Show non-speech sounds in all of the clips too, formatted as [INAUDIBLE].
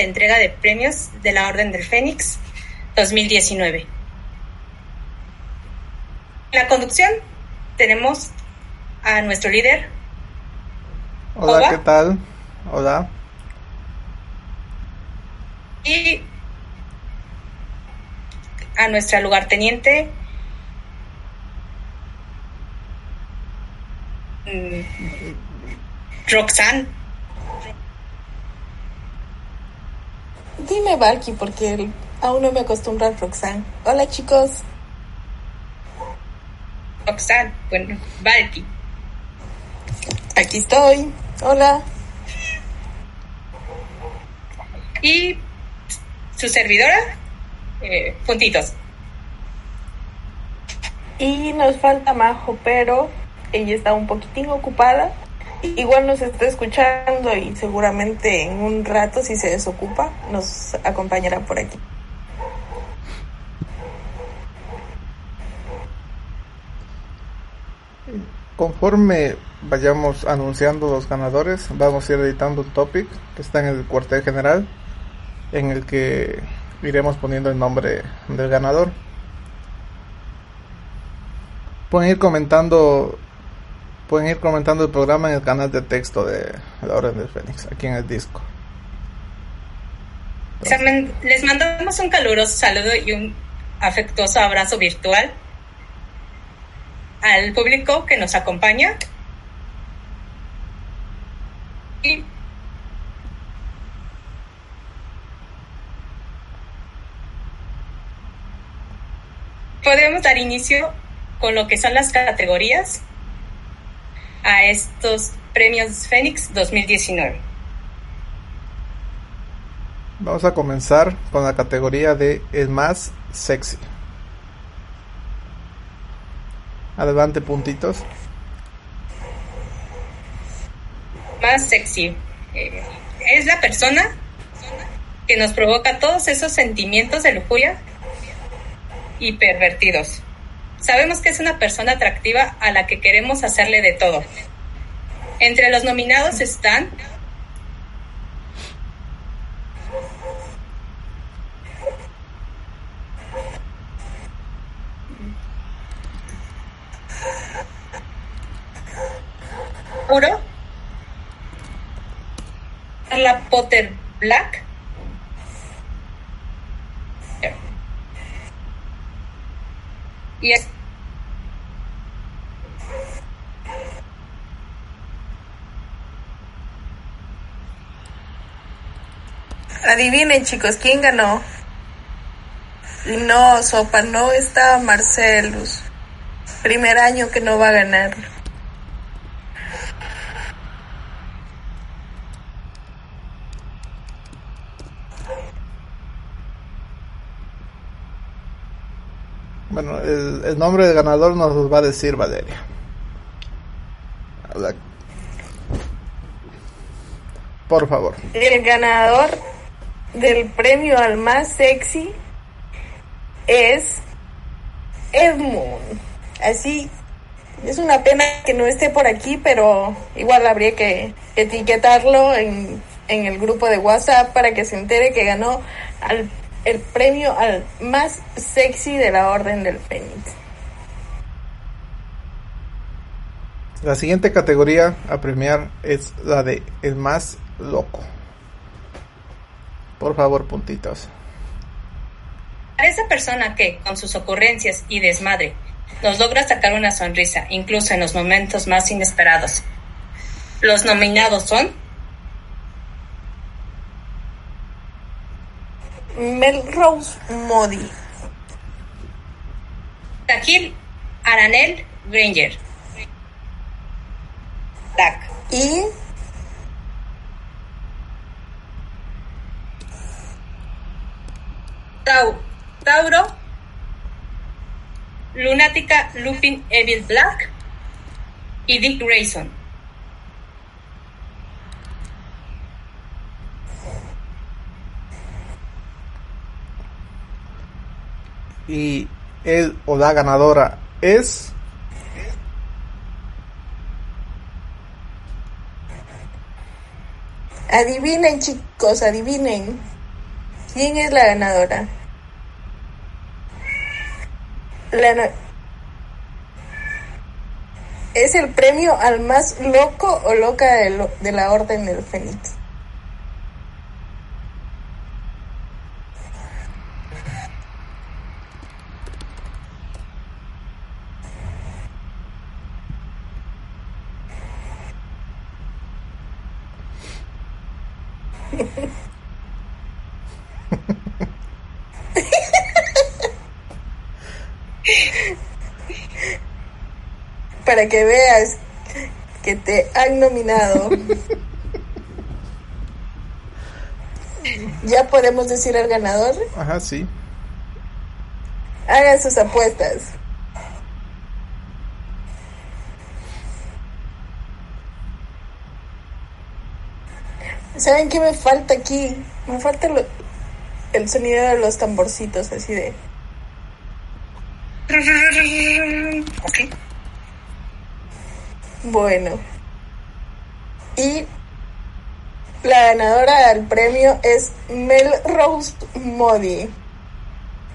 La entrega de premios de la Orden del Fénix 2019. En la conducción tenemos a nuestro líder. Hola, Hola. ¿qué tal? Hola. Y a nuestra lugarteniente. mm, Roxanne. Dime Valky porque aún no me acostumbro a Roxanne. Hola chicos. Roxanne, bueno, Valky. Aquí estoy. Hola. Y su servidora, eh, puntitos. Y nos falta Majo, pero ella está un poquitín ocupada. Igual nos está escuchando y seguramente en un rato, si se desocupa, nos acompañará por aquí. Conforme vayamos anunciando los ganadores, vamos a ir editando un topic que está en el cuartel general, en el que iremos poniendo el nombre del ganador. Pueden ir comentando, pueden ir comentando el programa en el canal de texto de la Orden del Fénix, aquí en el disco. Les mandamos un caluroso saludo y un afectuoso abrazo virtual al público que nos acompaña. Y podemos dar inicio con lo que son las categorías a estos premios Fénix 2019. Vamos a comenzar con la categoría de el más sexy. Adelante, puntitos. más sexy. Eh, es la persona que nos provoca todos esos sentimientos de lujuria y pervertidos. Sabemos que es una persona atractiva a la que queremos hacerle de todo. Entre los nominados están Puro Carla Potter Black. Y Adivinen chicos, ¿quién ganó? No, Sopa, no está Marcelus. Primer año que no va a ganar. Bueno, el, el nombre del ganador nos los va a decir Valeria. Por favor. El ganador del premio al más sexy es Edmund. Así, es una pena que no esté por aquí, pero igual habría que etiquetarlo en, en el grupo de WhatsApp para que se entere que ganó al, el premio al más sexy de la Orden del Fénix. La siguiente categoría a premiar es la de el más loco. Por favor, puntitos. para esa persona que, con sus ocurrencias y desmadre, nos logra sacar una sonrisa, incluso en los momentos más inesperados. Los nominados son Melrose Modi. Takil Aranel Granger. Black. Y Tau, Tauro, Lunática Lupin Evil Black y Dick Grayson. Y el o la ganadora es Adivinen, chicos, adivinen. ¿Quién es la ganadora? La es el premio al más loco o loca de, lo- de la Orden del Fénix. Para que veas que te han nominado. [LAUGHS] ¿Ya podemos decir al ganador? Ajá, sí. Hagan sus apuestas. ¿Saben qué me falta aquí? Me falta lo- el sonido de los tamborcitos, así de... Ok. Bueno. Y la ganadora del premio es Mel Rose Modi.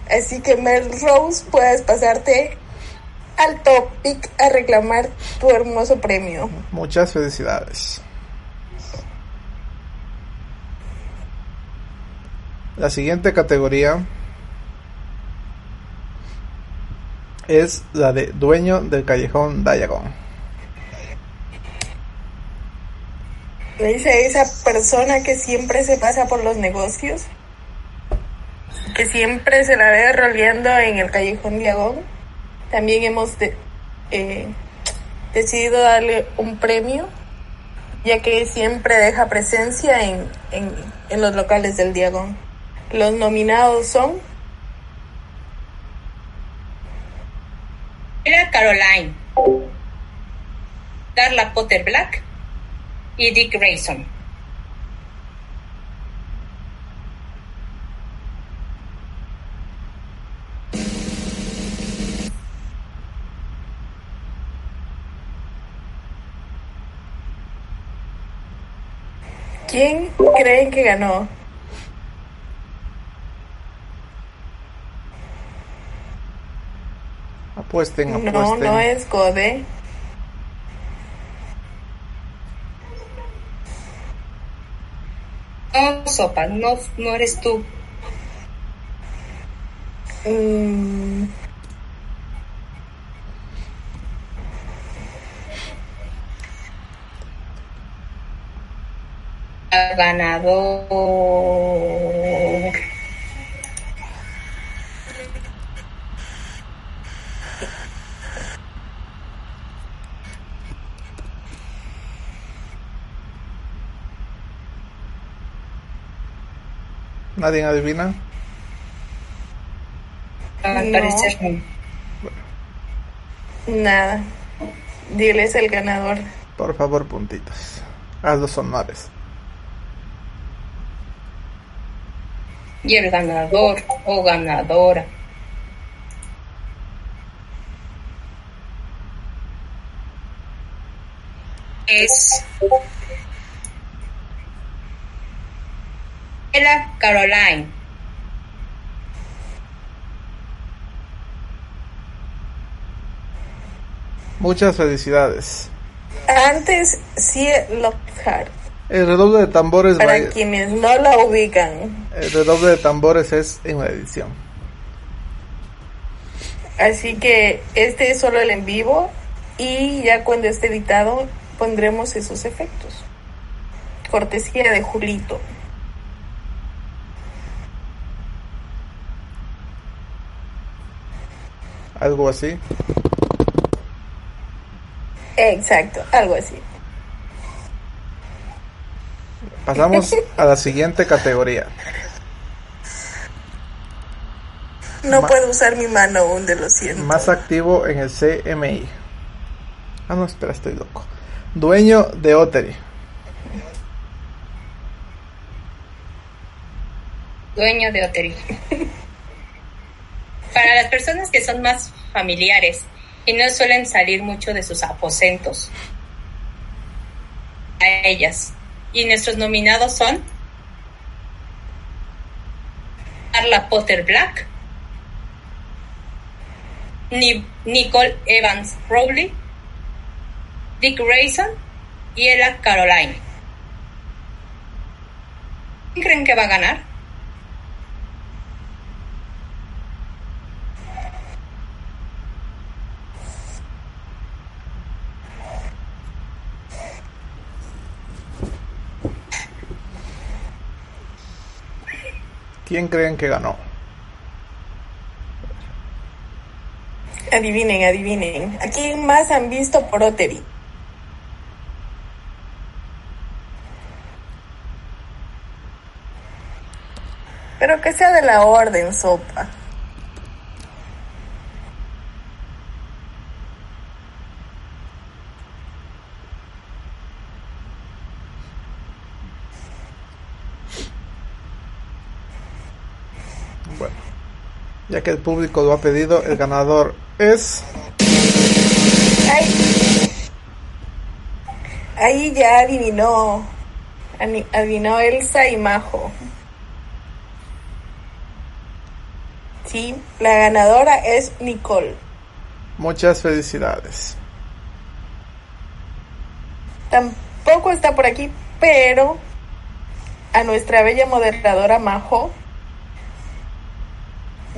Así que Mel Rose, puedes pasarte al topic a reclamar tu hermoso premio. Muchas felicidades. La siguiente categoría es la de dueño del callejón Diagon. Dice esa persona que siempre se pasa por los negocios, que siempre se la ve roleando en el callejón Diagón. También hemos eh, decidido darle un premio, ya que siempre deja presencia en, en, en los locales del Diagón. Los nominados son Era Caroline, Darla Potter Black y Dick Grayson. ¿Quién creen que ganó? Apuesten, No, apuesten. no es Gode. No, Sopa, no, no eres tú. Mm, El ganador. ¿Nadie adivina? Al parecer no. nada. Diles el ganador. Por favor, puntitos. Haz los honores. Y el ganador o ganadora. Es Ella Caroline. Muchas felicidades. Antes, sí, Lockhart. El redoble de tambores Para va- quienes no la ubican. el redoble de tambores es en la edición. Así que este es solo el en vivo. Y ya cuando esté editado, pondremos esos efectos. Cortesía de Julito. Algo así. Exacto, algo así. Pasamos [LAUGHS] a la siguiente categoría. No Ma- puedo usar mi mano aún, de lo siento. Más activo en el CMI. Ah, no, espera, estoy loco. Dueño de Oteri. dueño de Oteri. [LAUGHS] Para las personas que son más familiares y no suelen salir mucho de sus aposentos, a ellas Y nuestros nominados son Carla Potter Black, Nicole Evans Rowley, Dick Grayson y Ella Caroline. ¿Quién creen que va a ganar? ¿Quién creen que ganó? Adivinen, adivinen. ¿A quién más han visto por Oteri? Pero que sea de la orden, sopa. Bueno, ya que el público lo ha pedido, el ganador es... Ay. Ahí ya adivinó. Adivinó Elsa y Majo. Sí, la ganadora es Nicole. Muchas felicidades. Tampoco está por aquí, pero a nuestra bella moderadora Majo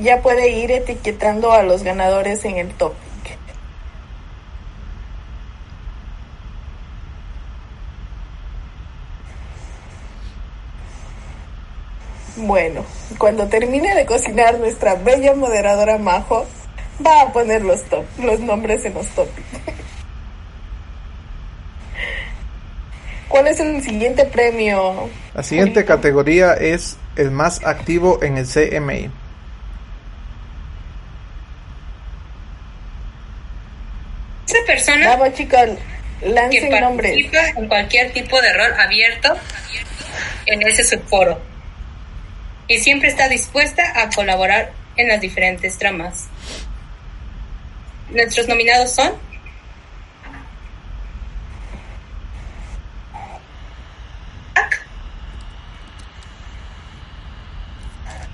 ya puede ir etiquetando a los ganadores en el topic. Bueno, cuando termine de cocinar nuestra bella moderadora Majo, va a poner los, top, los nombres en los topics. ¿Cuál es el siguiente premio? La siguiente categoría es el más activo en el CMI. Esa chicos, que lancen nombres. participa en cualquier tipo de rol abierto en ese subforo y siempre está dispuesta a colaborar en las diferentes tramas. Nuestros nominados son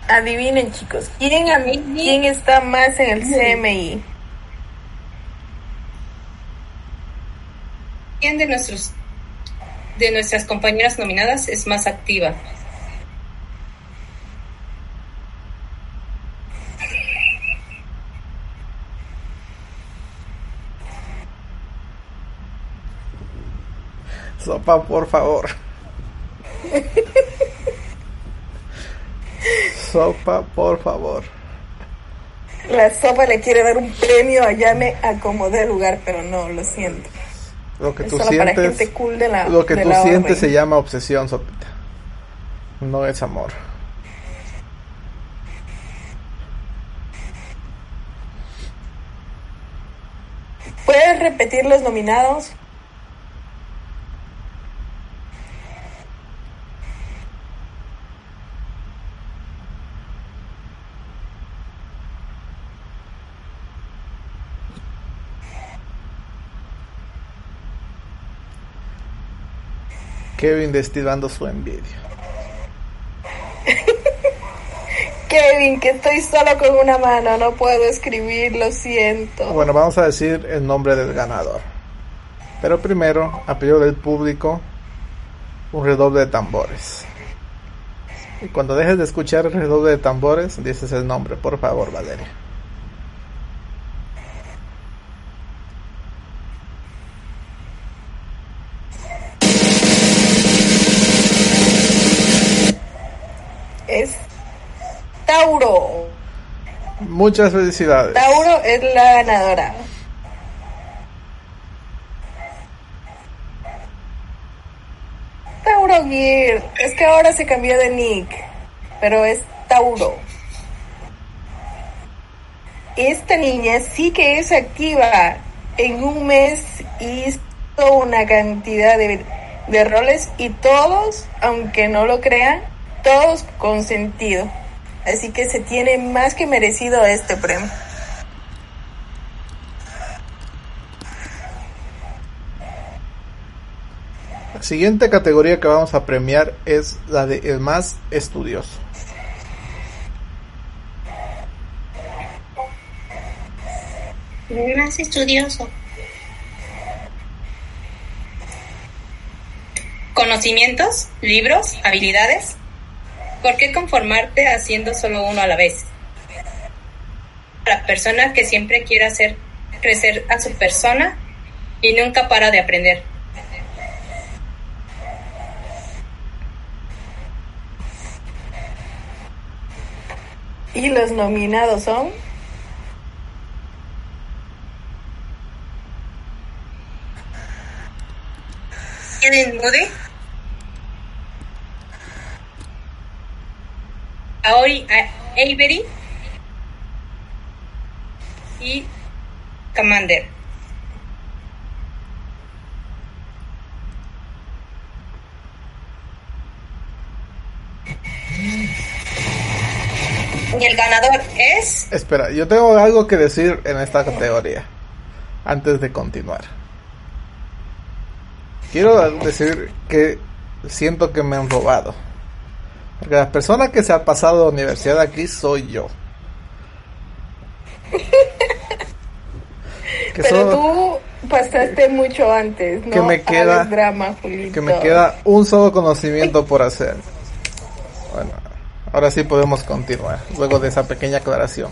Adivinen chicos, ¿quién, a- ¿quién está más en el CMI? ¿Quién de nuestros de nuestras compañeras nominadas es más activa? Sopa, por favor. Sopa, por favor. La sopa le quiere dar un premio a Yame a como dé lugar, pero no, lo siento. Lo que Es tú sientes, gente cool de la lo que de tú la sientes se llama obsesión, Sopita. No es amor. ¿Puedes repetir los nominados? Kevin destilando su envidia. [LAUGHS] Kevin, que estoy solo con una mano, no puedo escribir, lo siento. Bueno, vamos a decir el nombre del ganador. Pero primero, a pedido del público, un redoble de tambores. Y cuando dejes de escuchar el redoble de tambores, dices el nombre, por favor, Valeria. Tauro. Muchas felicidades. Tauro es la ganadora. Tauro Gear. Es que ahora se cambió de nick. Pero es Tauro. Esta niña sí que es activa. En un mes hizo una cantidad de, de roles y todos, aunque no lo crean, todos con sentido. Así que se tiene más que merecido este premio. siguiente categoría que vamos a premiar es la de el más estudioso. El más estudioso. Conocimientos, libros, habilidades. ¿Por qué conformarte haciendo solo uno a la vez? La persona que siempre quiere hacer crecer a su persona y nunca para de aprender. Y los nominados son Moody, Aori Avery y Commander. Y el ganador es Espera, yo tengo algo que decir en esta categoría antes de continuar. Quiero decir que siento que me han robado. Porque la persona que se ha pasado de universidad aquí soy yo. [LAUGHS] Que Pero solo- tú pasaste mucho antes, ¿no? Que me queda- drama, que me queda un solo conocimiento por hacer. Bueno, ahora sí podemos continuar, luego de esa pequeña aclaración.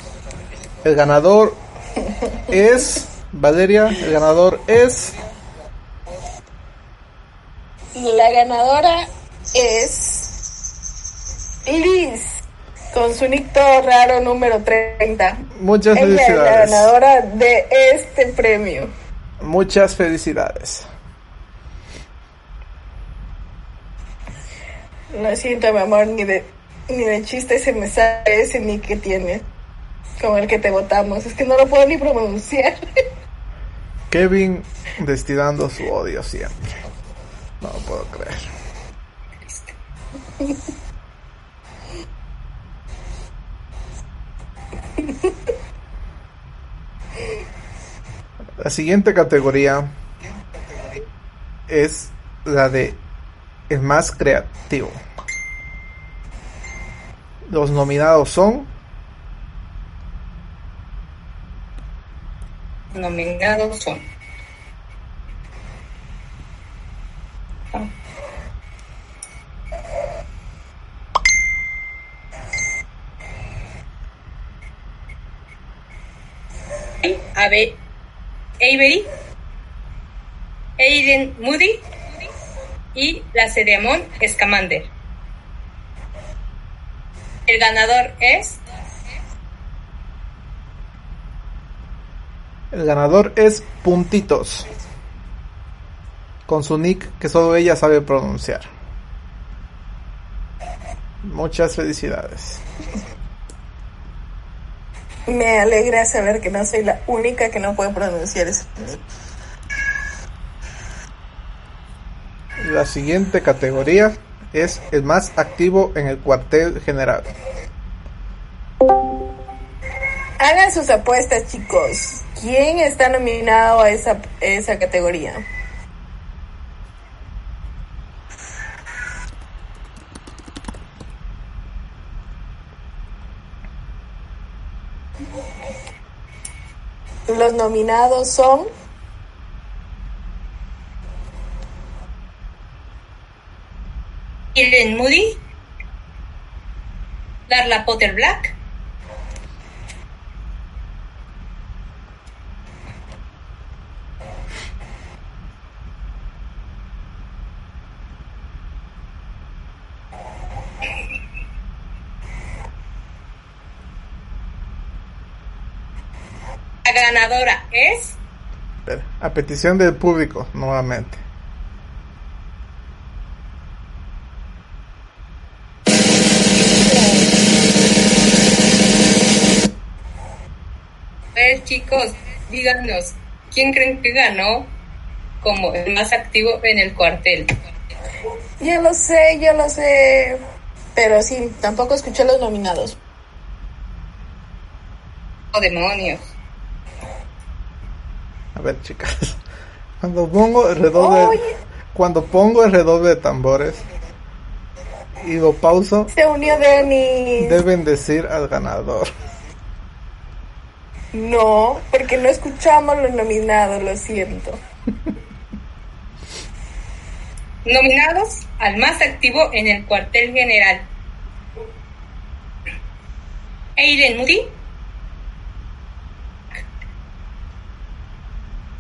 El ganador [LAUGHS] es Valeria, el ganador es La ganadora es Liz, con su nicto raro número 30. muchas Ella es la felicidades. ganadora de este premio. Muchas felicidades. Lo siento, mi amor, ni de, ni de chiste se me sale ese nick que tiene. Con el que te votamos. Es que no lo puedo ni pronunciar. [LAUGHS] Kevin destilando su odio siempre. No lo puedo creer. [LAUGHS] La siguiente categoría es la de el más creativo. Los nominados son nominados son Avery, Aiden Moody y la Sedemon Scamander. El ganador es El ganador es Puntitos. Con su nick que solo ella sabe pronunciar. Muchas felicidades. Me alegra saber que no soy la única que no puede pronunciar ese. La siguiente categoría es el más activo en el cuartel general. Hagan sus apuestas, chicos. ¿Quién está nominado a esa, esa categoría? Los nominados son Eden Moody, Darla Potter Black, la ganadora es A petición del público, nuevamente. A ver, chicos, díganos, ¿quién creen que ganó como el más activo en el cuartel? Yo lo sé, yo lo sé. Pero sí, tampoco escuché los nominados. ¡Oh, demonios! A ver, chicas. [LAUGHS] Cuando pongo el redoble, Oye. Cuando pongo el redoble de tambores y lo pauso, Se unió Denis. deben decir al ganador. No, porque no escuchamos los nominados, lo siento. Nominados al más activo en el cuartel general. Aiden Moody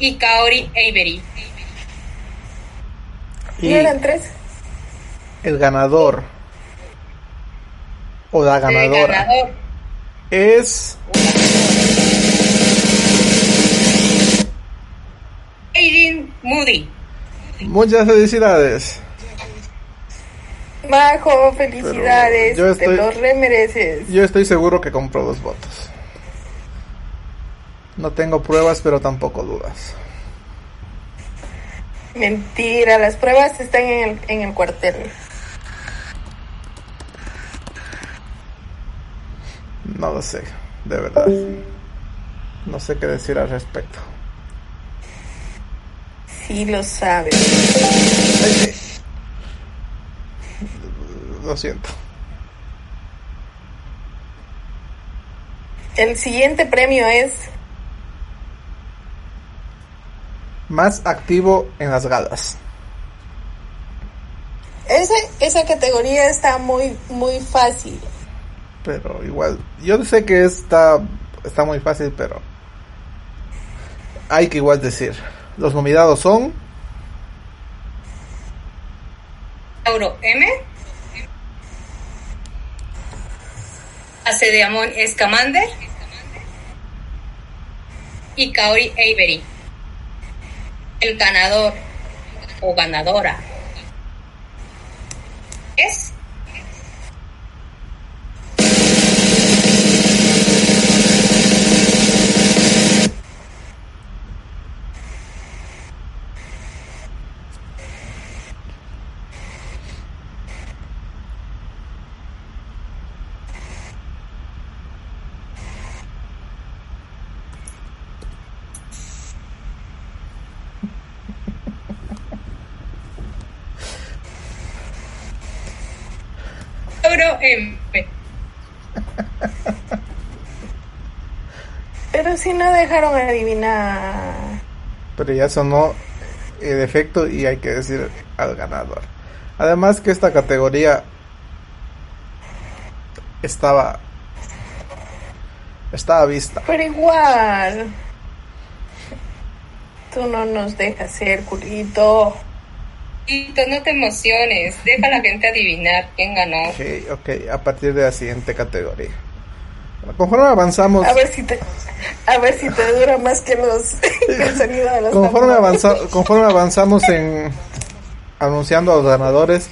y Kaori Avery. Y ¿No eran tres? el ganador o la El ganadora ganador es Aiden Moody. muchas felicidades. Majo, felicidades. Pero yo estoy- Te los remereces. Yo estoy seguro que compró los votos. No tengo pruebas, pero tampoco dudas. Mentira, las pruebas están en el, en el cuartel. No lo sé, de verdad. No sé qué decir al respecto. Sí lo sabes. Ay. Lo siento. El siguiente premio es Más activo en las galas. esa, esa categoría está muy muy fácil. Pero igual, yo sé que está, está muy fácil, pero hay que igual decir. Los nominados son Tauro M. Acedeamón Escamander. Y Kaori Avery. El ganador o ganadora. Es Pero si no dejaron adivinar. pero ya sonó el efecto y hay que decir al ganador. Además que esta categoría estaba estaba vista. Pero igual. Tú no nos dejas ser, culito. Tito, no te emociones. Deja a la gente adivinar quién ganó. Ok, ok, a partir de la siguiente categoría. Conforme avanzamos, A ver si te, a ver si te dura más que los [LAUGHS] que el sonido de los conforme, avanza- conforme avanzamos en anunciando a los ganadores,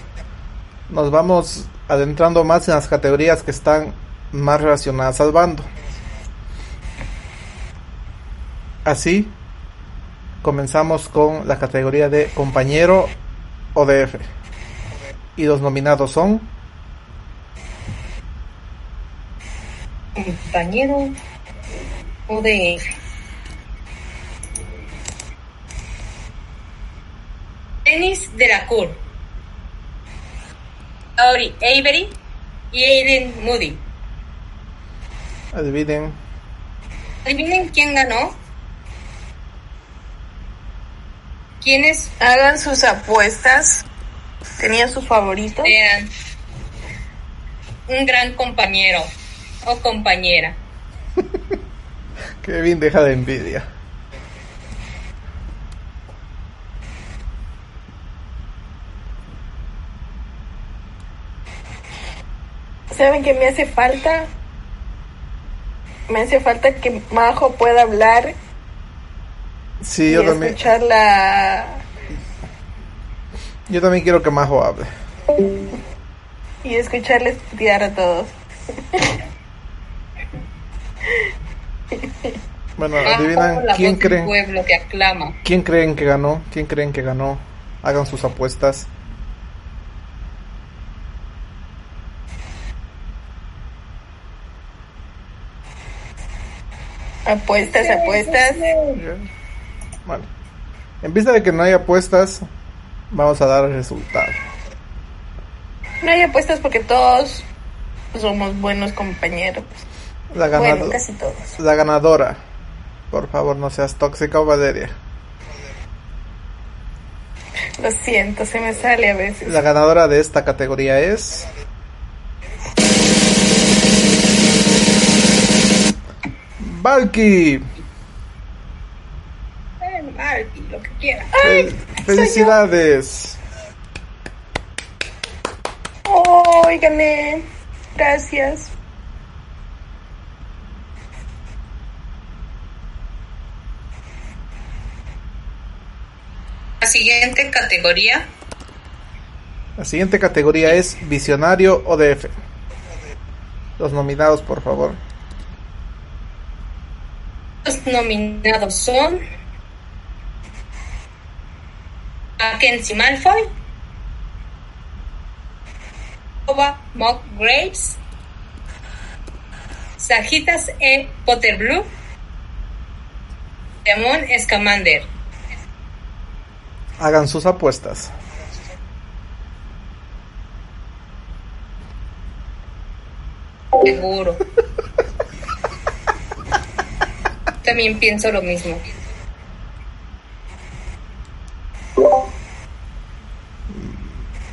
nos vamos adentrando más en las categorías que están más relacionadas al bando. Así, comenzamos con la categoría de compañero ODF. Y los nominados son Compañero ODF. Dennis la Cour. Kaori Avery y Aiden Moody. Adivinen. Adivinen quién ganó. ¿Quiénes Hagan sus apuestas. ¿Tenía sus favoritos? sean un gran compañero o compañera? [LAUGHS] Kevin deja de envidia. ¿Saben qué me hace falta? Me hace falta que Majo pueda hablar Sí, y yo también, escuchar la... yo también quiero que Majo hable. y escucharles tirar a todos. [LAUGHS] Bueno, adivinan quién creen, pueblo que aclama. quién creen que ganó, quién creen que ganó. Hagan sus apuestas. Apuestas, apuestas. Bueno, en vista de que no hay apuestas, Vamos a dar el resultado. No hay apuestas porque todos somos buenos compañeros. La, Bueno, ganado- casi todos. la ganadora. Por favor, no seas tóxica o Valeria. Lo siento, se me sale a veces. La ganadora de esta categoría es. Valky. Marty, lo que quiera. Fel- Felicidades. ¡Oh, gané! Gracias. Siguiente categoría, La siguiente categoría es Visionario ODF. Los nominados, por favor. los nominados son Mackenzie Malfoy, Oba Mock Graves, Sajitas E. Potterblue, Demon Scamander. Hagan sus apuestas. Seguro. También pienso lo mismo.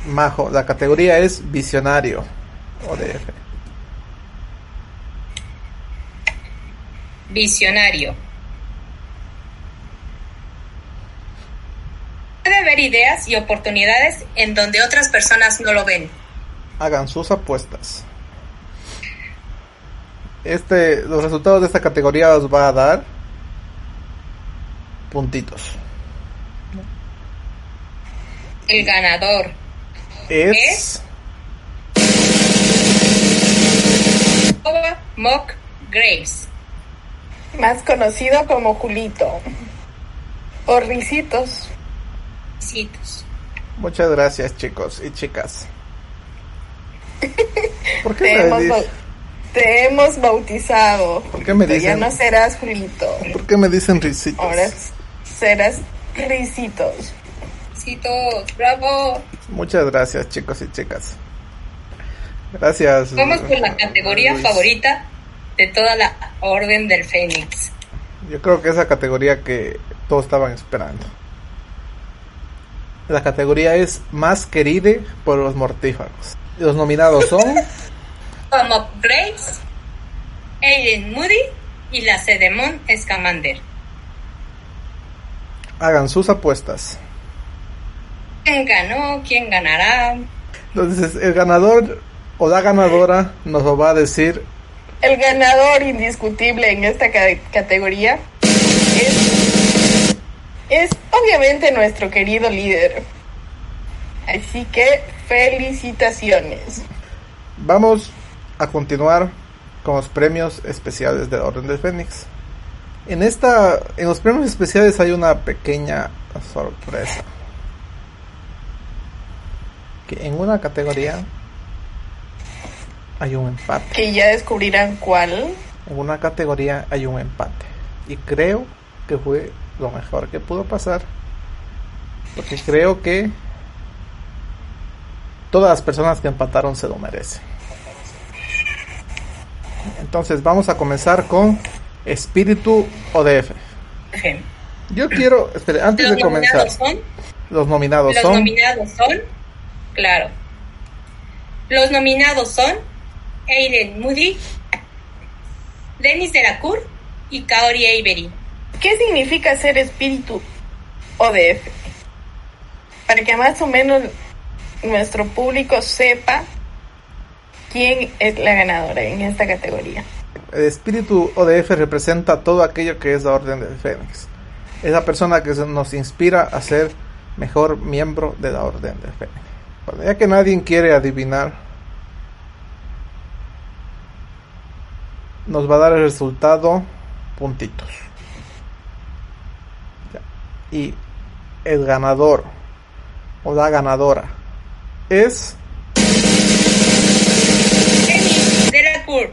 Majo, la categoría es Visionario ODF. Visionario. Ver ideas y oportunidades en donde otras personas no lo ven. Hagan sus apuestas. Este, los resultados de esta categoría os va a dar puntitos. El ganador Es Oba Mock Graves. Más conocido como Julito. O Ricitos. Muchas gracias chicos y chicas. [LAUGHS] ¿Por qué Te hemos, te hemos bautizado. ¿Por qué me Julito. Ya dicen- no serás Julito. ¿Por qué me dicen risitos? Ahora serás Ricitos. Citos. Bravo. Muchas gracias chicos y chicas. Gracias. Vamos por la categoría Luis. favorita de toda la Orden del Fénix. Yo creo que esa categoría que todos estaban esperando. La categoría es más querida por los mortífagos. Los nominados son [LAUGHS] Mock Graves, Aiden Moody y la Cedemon Scamander. hagan sus apuestas. ¿Quién ganó? ¿Quién ganará? Entonces el ganador o la ganadora nos lo va a decir El ganador indiscutible en esta ca- categoría es, es obviamente nuestro querido líder. Así que felicitaciones. Vamos a continuar con los premios especiales de la Orden del Fénix. En esta, en los premios especiales hay una pequeña sorpresa. Que en una categoría hay un empate. Que ya descubrirán cuál. En una categoría hay un empate. Y creo que fue lo mejor que pudo pasar. Porque creo que todas las personas que empataron se lo merecen. Entonces vamos a comenzar con Espíritu ODF. Yo quiero, espere, antes Los de comenzar, nominados son los nominados Los son nominados son, claro. Los nominados son Aiden Moody, Dennis Delacour y Kaori Avery. ¿Qué significa ser espíritu ODF? Para que más o menos nuestro público sepa quién es la ganadora en esta categoría. El espíritu ODF representa todo aquello que es la Orden del Fénix. Es la persona que nos inspira a ser mejor miembro de la Orden del Fénix. Bueno, ya que nadie quiere adivinar, nos va a dar el resultado puntitos. Y el ganador o la ganadora es Dennis Delacour.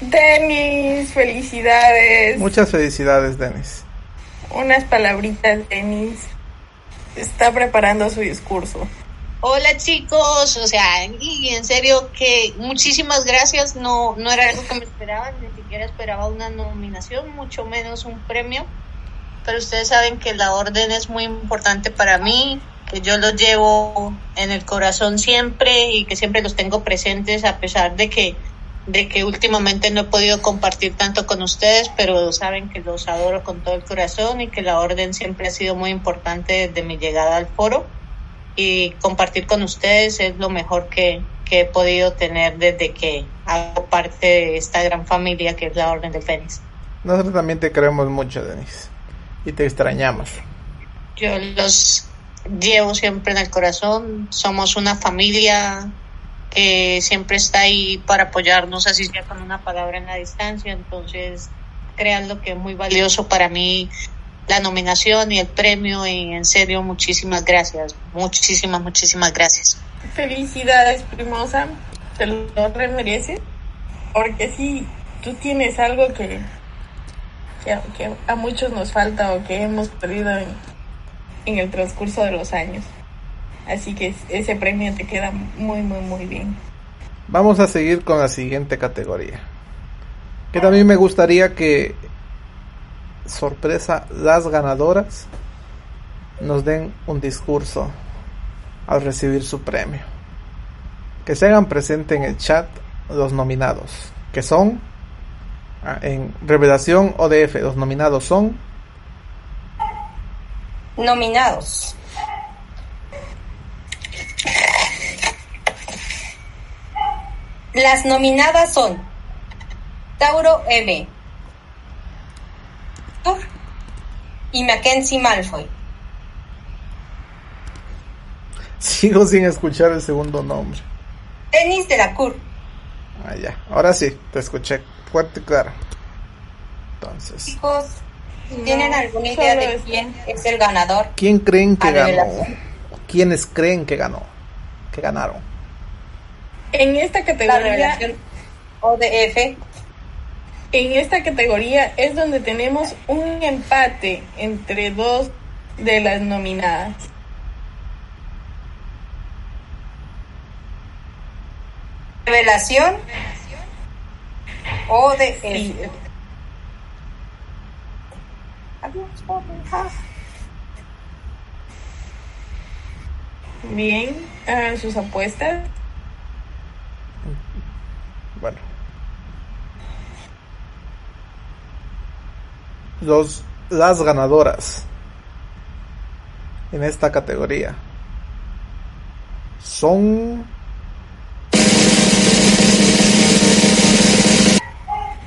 Denis, felicidades. muchas felicidades, Denis. Unas palabritas, Denis. está preparando su discurso. Hola chicos, o sea, y en serio que muchísimas gracias, no, no era algo que me esperaban, ni siquiera esperaba una nominación, mucho menos un premio, pero ustedes saben que la orden es muy importante para mí, que yo los llevo en el corazón siempre y que siempre los tengo presentes a pesar de que de que últimamente no he podido compartir tanto con ustedes, pero saben que los adoro con todo el corazón y que la orden siempre ha sido muy importante desde mi llegada al foro y compartir con ustedes es lo mejor que, que he podido tener desde que hago parte de esta gran familia que es la Orden del Fénix. Nosotros también te queremos mucho, Denise, y te extrañamos. Yo los llevo siempre en el corazón, somos una familia que siempre está ahí para apoyarnos, así sea con una palabra en la distancia. Entonces, créanlo que es muy valioso para mí la nominación y el premio y en serio muchísimas gracias, muchísimas, muchísimas gracias. Felicidades, primosa, te lo mereces, porque si tú tienes algo que, que, a muchos nos falta o que hemos perdido en, en el transcurso de los años. Así que ese premio te queda muy, muy, muy bien. Vamos a seguir con la siguiente categoría. Que también me gustaría que, sorpresa, las ganadoras nos den un discurso al recibir su premio. Que se hagan presente en el chat los nominados, que son, en revelación ODF, los nominados son... Nominados. Las nominadas son Tauro M. y Mackenzie Malfoy. Sigo sin escuchar el segundo nombre. Denis de la Cour. Ah, ya. Ahora sí, te escuché fuerte y claro. Entonces. Chicos, ¿tienen no, alguna idea de quién es el ganador? ¿Quién creen que ganó? ¿Quiénes creen que ganó? Que ganaron. En esta categoría ODF en esta categoría es donde tenemos un empate entre dos de las nominadas. Revelación o de sí. Bien, hagan sus apuestas. Bueno. Los, las ganadoras en esta categoría son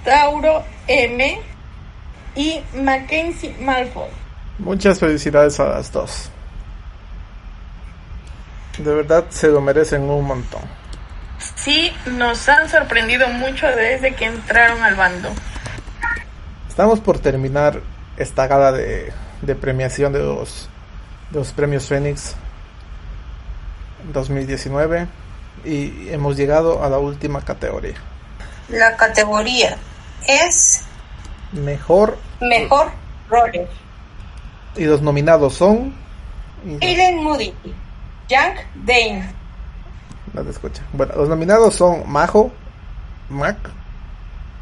Tauro M y Mackenzie Malfoy. Muchas felicidades a las dos. De verdad se lo merecen un montón. Sí, nos han sorprendido mucho desde que entraron al bando. Estamos por terminar esta gala de, de premiación de los, de los premios Phoenix 2019 y hemos llegado a la última categoría. La categoría es Mejor Mejor Roller. Y los nominados son Aiden Moody, Jack Dane. No te escucha. Bueno, los nominados son Majo, Mac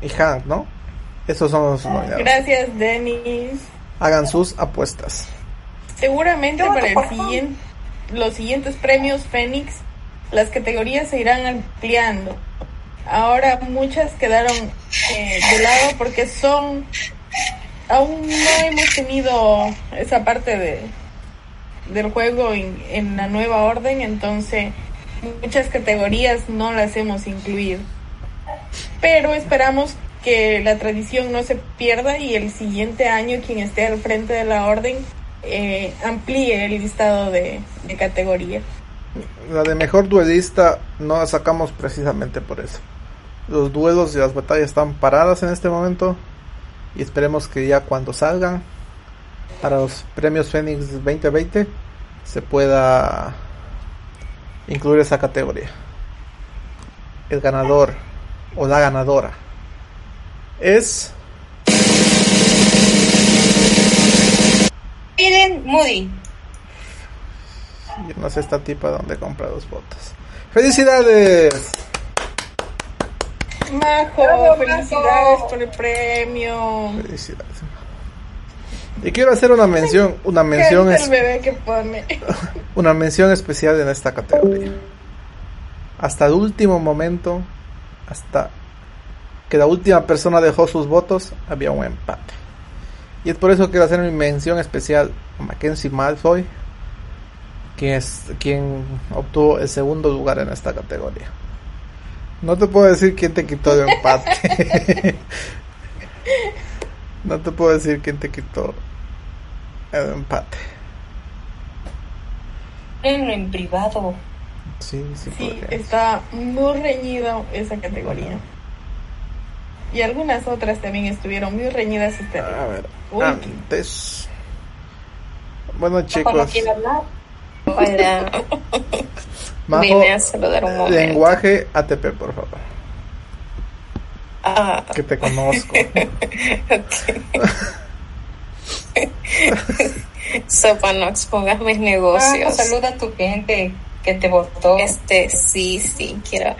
y Hank, ¿no? Esos son los nominados. Gracias, Denis. Hagan sus apuestas. Seguramente para el siguiente, los siguientes premios Fénix, las categorías se irán ampliando. Ahora muchas quedaron eh, de lado porque son aún no hemos tenido esa parte de del juego en, en la nueva orden, entonces muchas categorías no las hemos incluido. Pero esperamos que la tradición no se pierda y el siguiente año quien esté al frente de la orden eh, amplíe el listado de, de categoría. La de mejor duelista no la sacamos precisamente por eso. Los duelos y las batallas están paradas en este momento y esperemos que ya cuando salgan para los premios Fénix 2020 se pueda incluir esa categoría. El ganador o la ganadora es Aiden Moody. Yo no sé esta tipa dónde compra los votos. ¡Felicidades! Majo, felicidades por el premio. Felicidades. Y quiero hacer una mención, una mención ¿Qué es es, el bebé que pone? [LAUGHS] una mención especial en esta categoría. Hasta el último momento, hasta que la última persona dejó sus votos, había un empate. Y es por eso que quiero hacer mi mención especial a Mackenzie Malfoy, que es quien obtuvo el segundo lugar en esta categoría. [LAUGHS] No te puedo decir quién te quitó el empate. no te puedo decir quién te quitó el empate. En, en privado. Sí, sí, Sí, está muy reñido esa categoría. Y algunas otras también estuvieron muy reñidas. este A ver, Uy. antes. Bueno, chicos, quiere hablar. [LAUGHS] Hola, [LAUGHS] Majo, vine a saludar un momento. lenguaje ATP, por favor. Ah, Que te conozco. [LAUGHS] Sopa, no expongas mis negocios. saluda a tu gente que te votó. Este, sí, sí, quiero,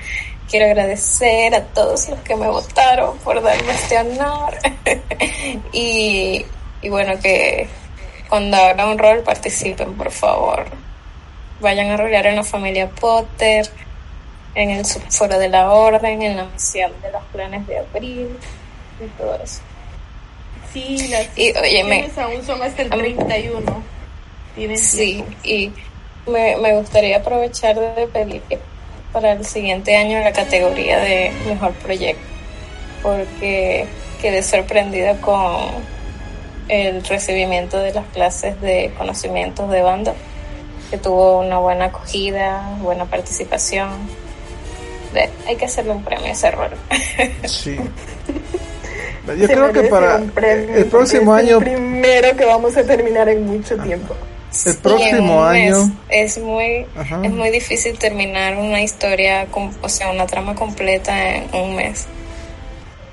quiero agradecer a todos los que me votaron por darme este honor. [LAUGHS] y, y bueno, que cuando hagan un rol participen, por favor. Vayan a rolear en la familia Potter, en el subforo de la Orden, en la misión de los planes de abril y todo eso. Sí, las Y, inscripciones aún son hasta el a mí- 31. Tienen Sí, tiempo. y me, me gustaría aprovechar de pedir para el siguiente año la categoría de mejor proyecto, porque quedé sorprendida con el recibimiento de las clases de conocimientos de banda, que tuvo una buena acogida, buena participación. De- hay que hacerle un premio a ese rol. Sí. [LAUGHS] Yo Se creo que para premio, el próximo es año, el primero que vamos a terminar en mucho tiempo. el Sí, próximo mes año, es muy Ajá. es muy difícil terminar una historia o sea una trama completa en un mes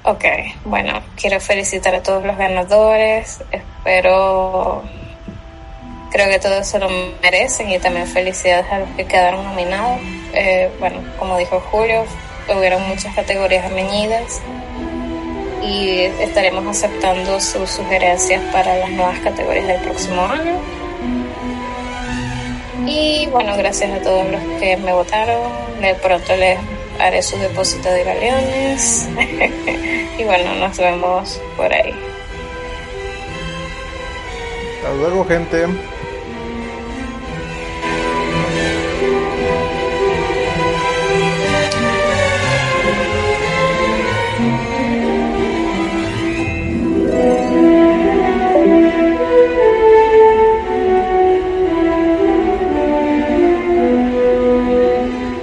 Ok, bueno quiero felicitar a todos los ganadores espero creo que todos se lo merecen y también felicidades a los que quedaron nominados Eh, bueno como dijo Julio hubieron muchas categorías reñidas y estaremos aceptando sus sugerencias para las nuevas categorías del próximo año y bueno, gracias a todos los que me votaron. De pronto les haré su depósito de galeones. [LAUGHS] y bueno, nos vemos por ahí. hasta luego, gente.